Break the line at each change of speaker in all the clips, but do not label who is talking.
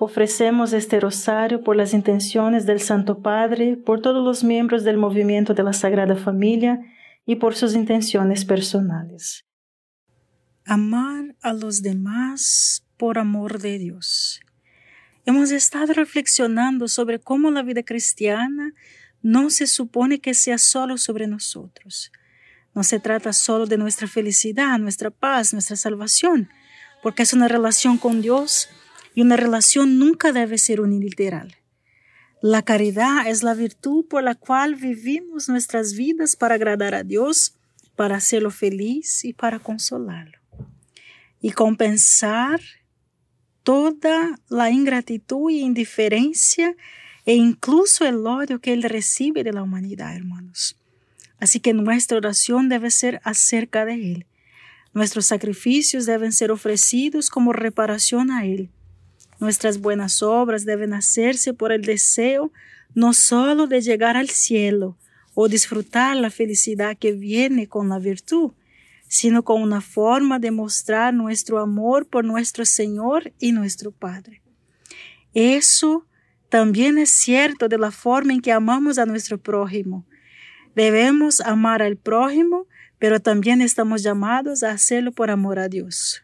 Ofrecemos este rosario por las intenciones del Santo Padre, por todos los miembros del movimiento de la Sagrada Familia y por sus intenciones personales. Amar a los demás por amor de Dios. Hemos estado reflexionando sobre cómo la vida cristiana no se supone que sea solo sobre nosotros. No se trata solo de nuestra felicidad, nuestra paz, nuestra salvación, porque es una relación con Dios y una relación nunca debe ser unilateral. La caridad es la virtud por la cual vivimos nuestras vidas para agradar a Dios, para hacerlo feliz y para consolarlo. Y compensar toda la ingratitud y indiferencia e incluso el odio que Él recibe de la humanidad, hermanos. Así que nuestra oración debe ser acerca de Él. Nuestros sacrificios deben ser ofrecidos como reparación a Él Nuestras buenas obras deben hacerse por el deseo no solo de llegar al cielo o disfrutar la felicidad que viene con la virtud, sino con una forma de mostrar nuestro amor por nuestro Señor y nuestro Padre. Eso también es cierto de la forma en que amamos a nuestro prójimo. Debemos amar al prójimo, pero también estamos llamados a hacerlo por amor a Dios.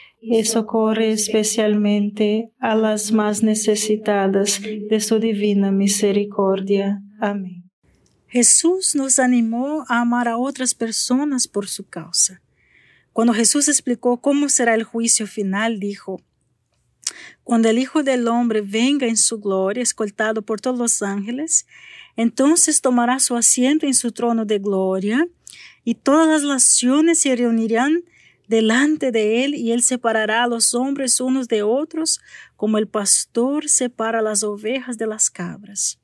y socorre especialmente a las más necesitadas de su divina misericordia. Amén.
Jesús nos animó a amar a otras personas por su causa. Cuando Jesús explicó cómo será el juicio final, dijo, Cuando el Hijo del Hombre venga en su gloria, escoltado por todos los ángeles, entonces tomará su asiento en su trono de gloria, y todas las naciones se reunirán delante de él y él separará a los hombres unos de otros como el pastor separa las ovejas de las cabras.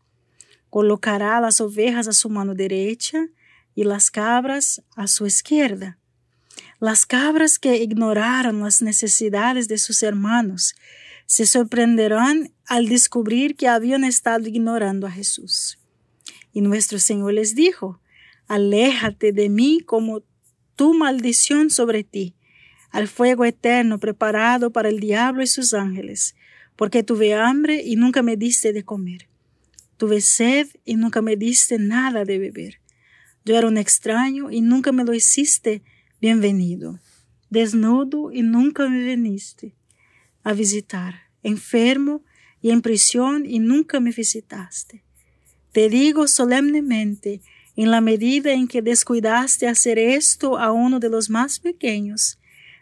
Colocará las ovejas a su mano derecha y las cabras a su izquierda. Las cabras que ignoraron las necesidades de sus hermanos se sorprenderán al descubrir que habían estado ignorando a Jesús. Y nuestro Señor les dijo, Aléjate de mí como tu maldición sobre ti, al fuego eterno preparado para el diablo y sus ángeles, porque tuve hambre y nunca me diste de comer. Tuve sed y nunca me diste nada de beber. Yo era un extraño y nunca me lo hiciste bienvenido. Desnudo y nunca me viniste a visitar. Enfermo y en prisión y nunca me visitaste. Te digo solemnemente, en la medida en que descuidaste hacer esto a uno de los más pequeños,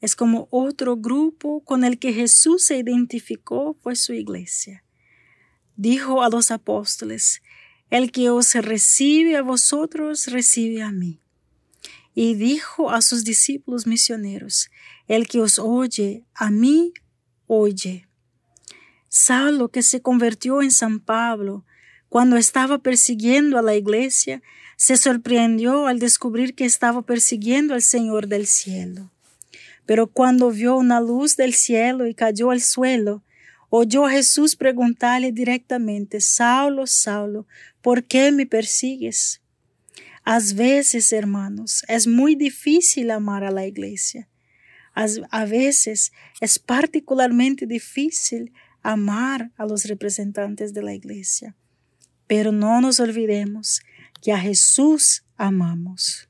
es como otro grupo con el que Jesús se identificó fue su iglesia. Dijo a los apóstoles, el que os recibe a vosotros, recibe a mí. Y dijo a sus discípulos misioneros, el que os oye, a mí, oye. Saulo, que se convirtió en San Pablo, cuando estaba persiguiendo a la iglesia, se sorprendió al descubrir que estaba persiguiendo al Señor del cielo. Pero cuando vio una luz del cielo y cayó al suelo, oyó Jesús preguntarle directamente, Saulo, Saulo, ¿por qué me persigues? A veces, hermanos, es muy difícil amar a la iglesia. A veces es particularmente difícil amar a los representantes de la iglesia. Pero no nos olvidemos que a Jesús amamos.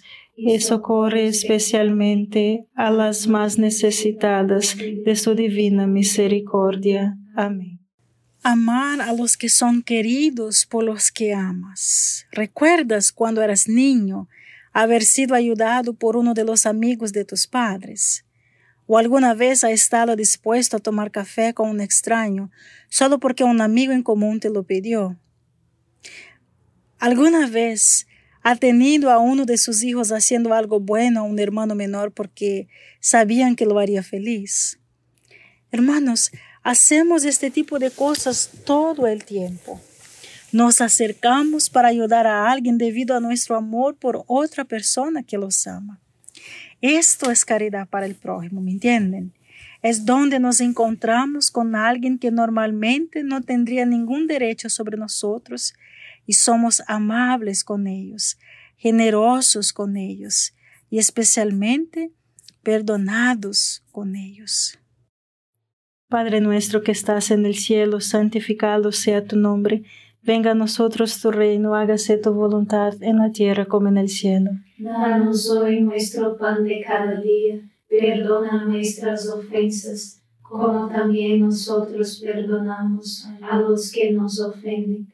y socorre especialmente a las más necesitadas de su divina misericordia. Amén.
Amar a los que son queridos por los que amas. ¿Recuerdas cuando eras niño haber sido ayudado por uno de los amigos de tus padres? ¿O alguna vez has estado dispuesto a tomar café con un extraño solo porque un amigo en común te lo pidió? ¿Alguna vez ha tenido a uno de sus hijos haciendo algo bueno a un hermano menor porque sabían que lo haría feliz. Hermanos, hacemos este tipo de cosas todo el tiempo. Nos acercamos para ayudar a alguien debido a nuestro amor por otra persona que los ama. Esto es caridad para el prójimo, ¿me entienden? Es donde nos encontramos con alguien que normalmente no tendría ningún derecho sobre nosotros y somos amables con ellos, generosos con ellos y especialmente perdonados con ellos.
Padre nuestro que estás en el cielo, santificado sea tu nombre. Venga a nosotros tu reino, hágase tu voluntad en la tierra como en el cielo.
Danos hoy nuestro pan de cada día, perdona nuestras ofensas, como también nosotros perdonamos a los que nos ofenden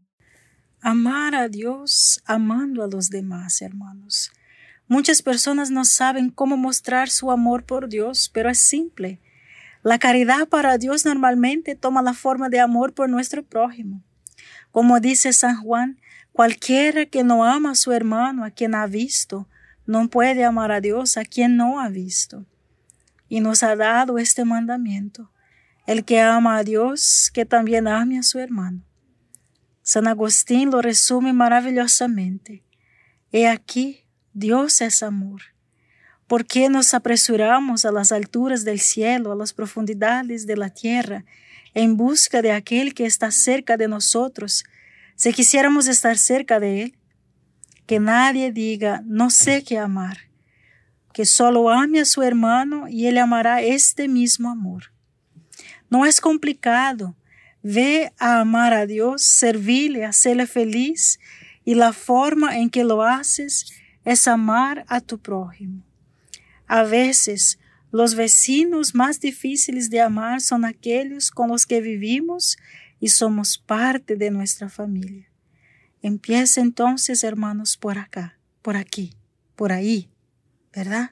Amar a Dios amando a los demás, hermanos. Muchas personas no saben cómo mostrar su amor por Dios, pero es simple. La caridad para Dios normalmente toma la forma de amor por nuestro prójimo. Como dice San Juan, cualquiera que no ama a su hermano, a quien ha visto, no puede amar a Dios a quien no ha visto y nos ha dado este mandamiento. El que ama a Dios, que también ame a su hermano. San Agustín lo resume maravillosamente. He aquí, Dios es amor. ¿Por qué nos apresuramos a las alturas del cielo, a las profundidades de la tierra, en busca de aquel que está cerca de nosotros, si quisiéramos estar cerca de él? Que nadie diga, no sé qué amar que solo ame a su hermano y él amará este mismo amor. No es complicado. Ve a amar a Dios, servirle, hacerle feliz y la forma en que lo haces es amar a tu prójimo. A veces, los vecinos más difíciles de amar son aquellos con los que vivimos y somos parte de nuestra familia. Empieza entonces, hermanos, por acá, por aquí, por ahí. ¿verdad?